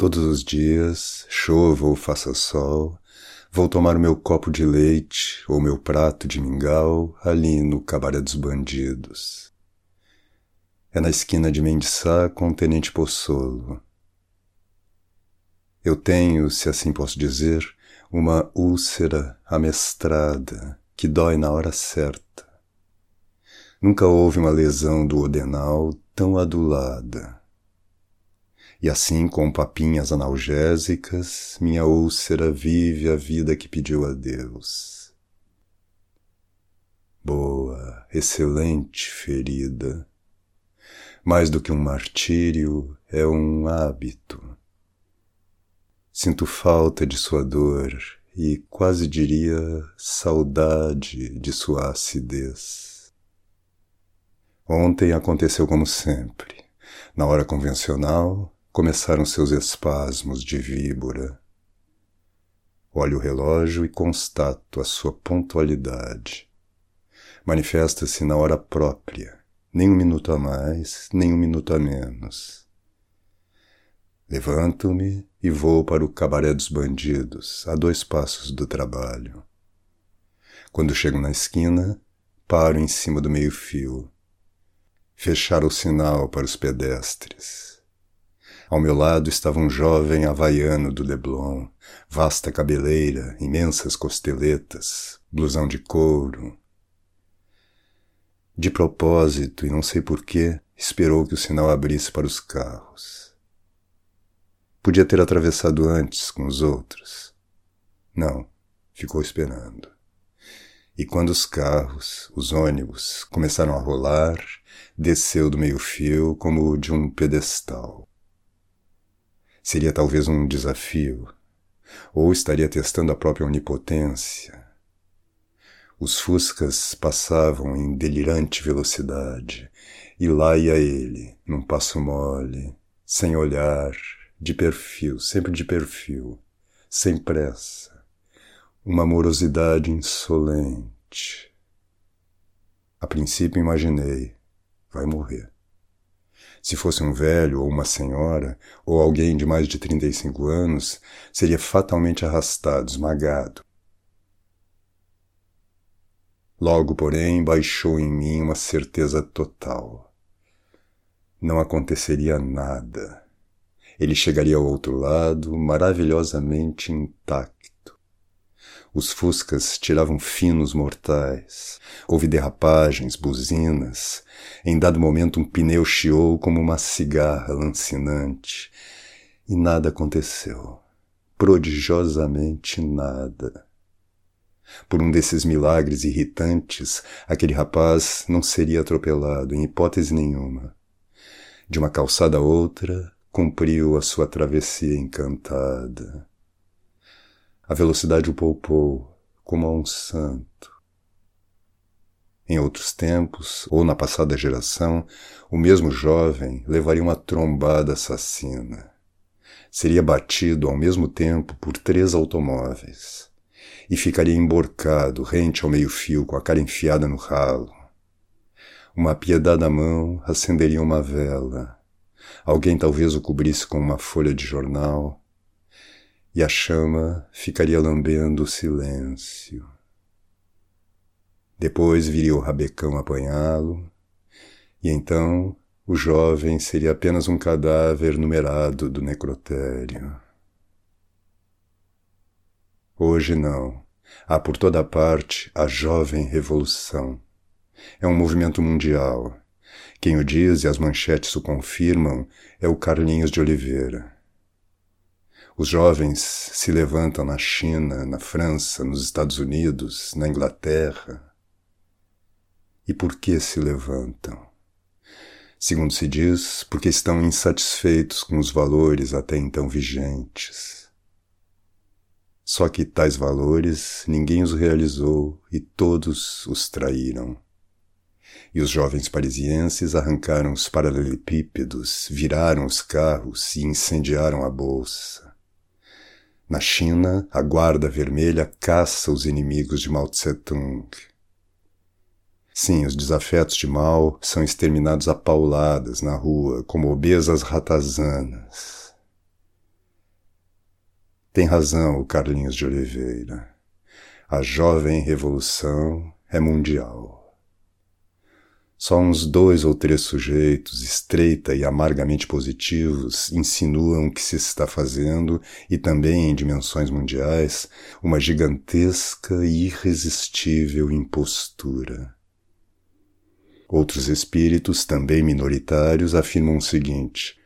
Todos os dias, chova ou faça sol, vou tomar o meu copo de leite ou meu prato de mingau ali no cabaré dos bandidos. É na esquina de Mendiçá com o Tenente Possolo. Eu tenho, se assim posso dizer, uma úlcera amestrada que dói na hora certa. Nunca houve uma lesão do odenal tão adulada. E assim, com papinhas analgésicas, minha úlcera vive a vida que pediu a Deus. Boa, excelente ferida. Mais do que um martírio, é um hábito. Sinto falta de sua dor e quase diria saudade de sua acidez. Ontem aconteceu como sempre. Na hora convencional, começaram seus espasmos de víbora. Olho o relógio e constato a sua pontualidade. Manifesta-se na hora própria, nem um minuto a mais, nem um minuto a menos. Levanto-me e vou para o cabaré dos bandidos, a dois passos do trabalho. Quando chego na esquina, paro em cima do meio-fio. Fechar o sinal para os pedestres. Ao meu lado estava um jovem havaiano do Leblon, vasta cabeleira, imensas costeletas, blusão de couro. De propósito, e não sei porquê, esperou que o sinal abrisse para os carros. Podia ter atravessado antes com os outros. Não, ficou esperando. E quando os carros, os ônibus, começaram a rolar, desceu do meio-fio como de um pedestal. Seria talvez um desafio, ou estaria testando a própria onipotência. Os fuscas passavam em delirante velocidade, e lá ia ele, num passo mole, sem olhar, de perfil, sempre de perfil, sem pressa, uma amorosidade insolente. A princípio imaginei, vai morrer. Se fosse um velho ou uma senhora, ou alguém de mais de 35 anos, seria fatalmente arrastado, esmagado. Logo, porém, baixou em mim uma certeza total. Não aconteceria nada. Ele chegaria ao outro lado, maravilhosamente intacto os fuscas tiravam finos mortais. Houve derrapagens, buzinas. Em dado momento, um pneu chiou como uma cigarra lancinante. E nada aconteceu. Prodigiosamente nada. Por um desses milagres irritantes, aquele rapaz não seria atropelado, em hipótese nenhuma. De uma calçada a outra, cumpriu a sua travessia encantada. A velocidade o poupou como a um santo. Em outros tempos, ou na passada geração, o mesmo jovem levaria uma trombada assassina. Seria batido ao mesmo tempo por três automóveis e ficaria emborcado, rente ao meio-fio, com a cara enfiada no ralo. Uma piedade mão acenderia uma vela. Alguém talvez o cobrisse com uma folha de jornal e a chama ficaria lambendo o silêncio. Depois viria o rabecão apanhá-lo, e então o jovem seria apenas um cadáver numerado do necrotério. Hoje não. Há por toda parte a jovem revolução. É um movimento mundial. Quem o diz e as manchetes o confirmam é o Carlinhos de Oliveira. Os jovens se levantam na China, na França, nos Estados Unidos, na Inglaterra. E por que se levantam? Segundo se diz, porque estão insatisfeitos com os valores até então vigentes. Só que tais valores ninguém os realizou e todos os traíram. E os jovens parisienses arrancaram os paralelepípedos, viraram os carros e incendiaram a bolsa. Na China, a Guarda Vermelha caça os inimigos de Mao Tse-tung. Sim, os desafetos de Mao são exterminados a pauladas na rua, como obesas ratazanas. Tem razão o Carlinhos de Oliveira. A jovem revolução é mundial. Só uns dois ou três sujeitos, estreita e amargamente positivos, insinuam que se está fazendo, e também em dimensões mundiais, uma gigantesca e irresistível impostura. Outros espíritos, também minoritários, afirmam o seguinte: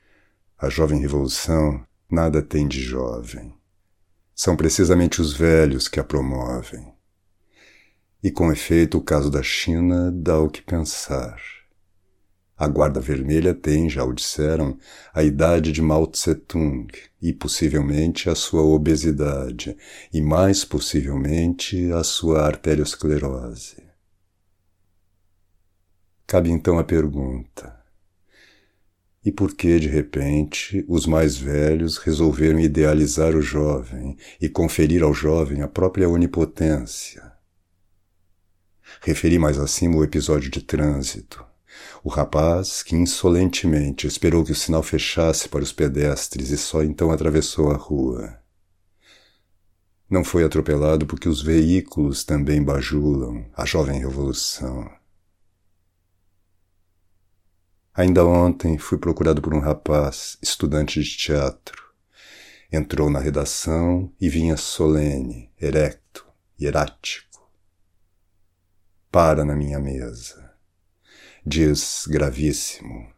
a jovem revolução nada tem de jovem. São precisamente os velhos que a promovem. E com efeito, o caso da China dá o que pensar. A Guarda Vermelha tem, já o disseram, a idade de Mao Tse-tung e possivelmente a sua obesidade, e mais possivelmente a sua arteriosclerose. Cabe então a pergunta: e por que, de repente, os mais velhos resolveram idealizar o jovem e conferir ao jovem a própria onipotência? Referi mais acima o episódio de trânsito. O rapaz, que insolentemente esperou que o sinal fechasse para os pedestres e só então atravessou a rua. Não foi atropelado porque os veículos também bajulam a jovem revolução. Ainda ontem fui procurado por um rapaz, estudante de teatro. Entrou na redação e vinha solene, erecto, hierático para na minha mesa. Diz gravíssimo: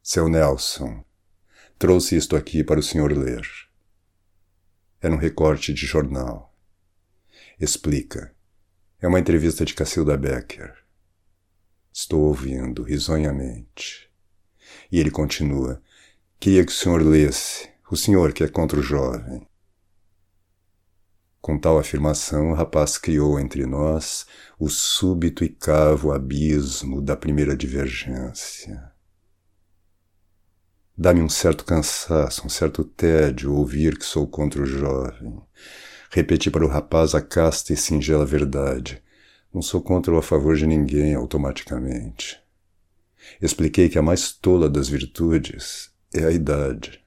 Seu Nelson, trouxe isto aqui para o senhor ler. Era um recorte de jornal. Explica. É uma entrevista de Cacilda Becker. Estou ouvindo risonhamente. E ele continua: Queria que o senhor lesse, o senhor que é contra o jovem. Com tal afirmação, o rapaz criou entre nós o súbito e cavo abismo da primeira divergência. Dá-me um certo cansaço, um certo tédio ouvir que sou contra o jovem. Repeti para o rapaz a casta e singela verdade. Não sou contra ou a favor de ninguém automaticamente. Expliquei que a mais tola das virtudes é a idade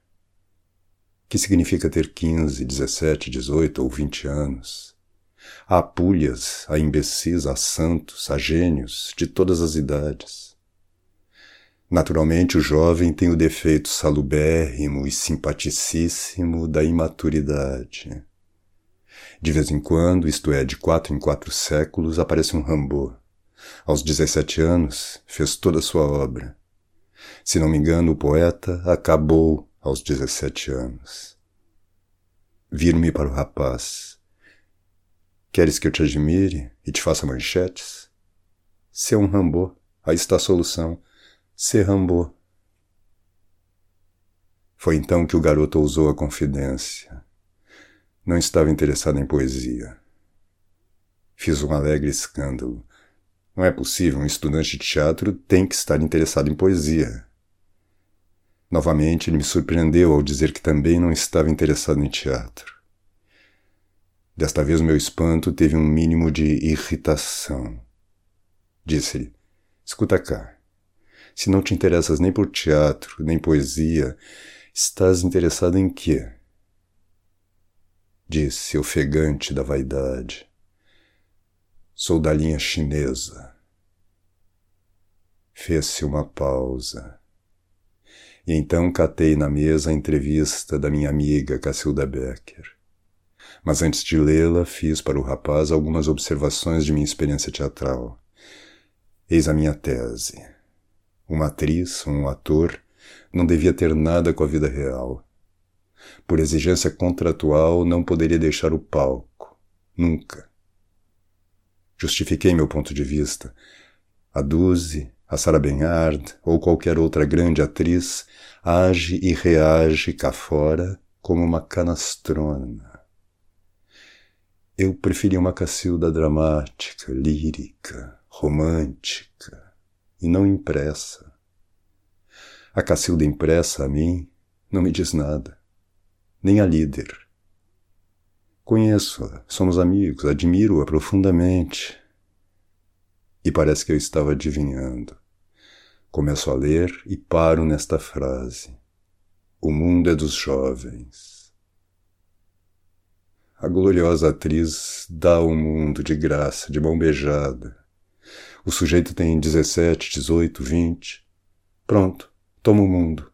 que significa ter 15, 17, 18 ou 20 anos. Há pulhas, há imbecis, há santos, há gênios de todas as idades. Naturalmente, o jovem tem o defeito salubérrimo e simpaticíssimo da imaturidade. De vez em quando, isto é, de quatro em quatro séculos, aparece um Rambo. Aos 17 anos, fez toda a sua obra. Se não me engano, o poeta acabou aos 17 anos. Vir-me para o rapaz. Queres que eu te admire e te faça manchetes? Ser um Rambô, aí está a solução. Ser Rambô. Foi então que o garoto ousou a confidência. Não estava interessado em poesia. Fiz um alegre escândalo. Não é possível, um estudante de teatro tem que estar interessado em poesia. Novamente ele me surpreendeu ao dizer que também não estava interessado em teatro. Desta vez meu espanto teve um mínimo de irritação. Disse-lhe: Escuta cá. Se não te interessas nem por teatro, nem poesia, estás interessado em quê? Disse, ofegante da vaidade. Sou da linha chinesa. Fez-se uma pausa. E então catei na mesa a entrevista da minha amiga Cacilda Becker. Mas antes de lê-la, fiz para o rapaz algumas observações de minha experiência teatral. Eis a minha tese. Uma atriz, um ator, não devia ter nada com a vida real. Por exigência contratual, não poderia deixar o palco. Nunca. Justifiquei meu ponto de vista. A Duze, a Sarah Bernhard ou qualquer outra grande atriz age e reage cá fora como uma canastrona. Eu preferia uma Cacilda dramática, lírica, romântica e não impressa. A Cacilda impressa a mim não me diz nada, nem a líder. Conheço-a, somos amigos, admiro-a profundamente, e parece que eu estava adivinhando. Começo a ler e paro nesta frase: O mundo é dos jovens. a gloriosa atriz dá o mundo de graça, de mão beijada. O sujeito tem 17, 18, 20. Pronto, toma o mundo.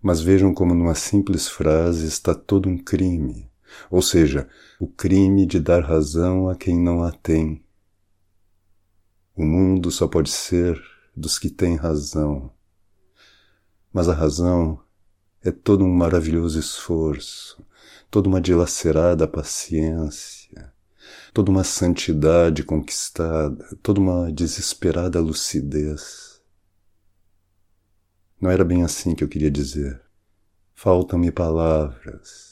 Mas vejam como numa simples frase está todo um crime, ou seja, o crime de dar razão a quem não a tem. O mundo só pode ser dos que têm razão. Mas a razão é todo um maravilhoso esforço, toda uma dilacerada paciência, toda uma santidade conquistada, toda uma desesperada lucidez. Não era bem assim que eu queria dizer. Faltam-me palavras.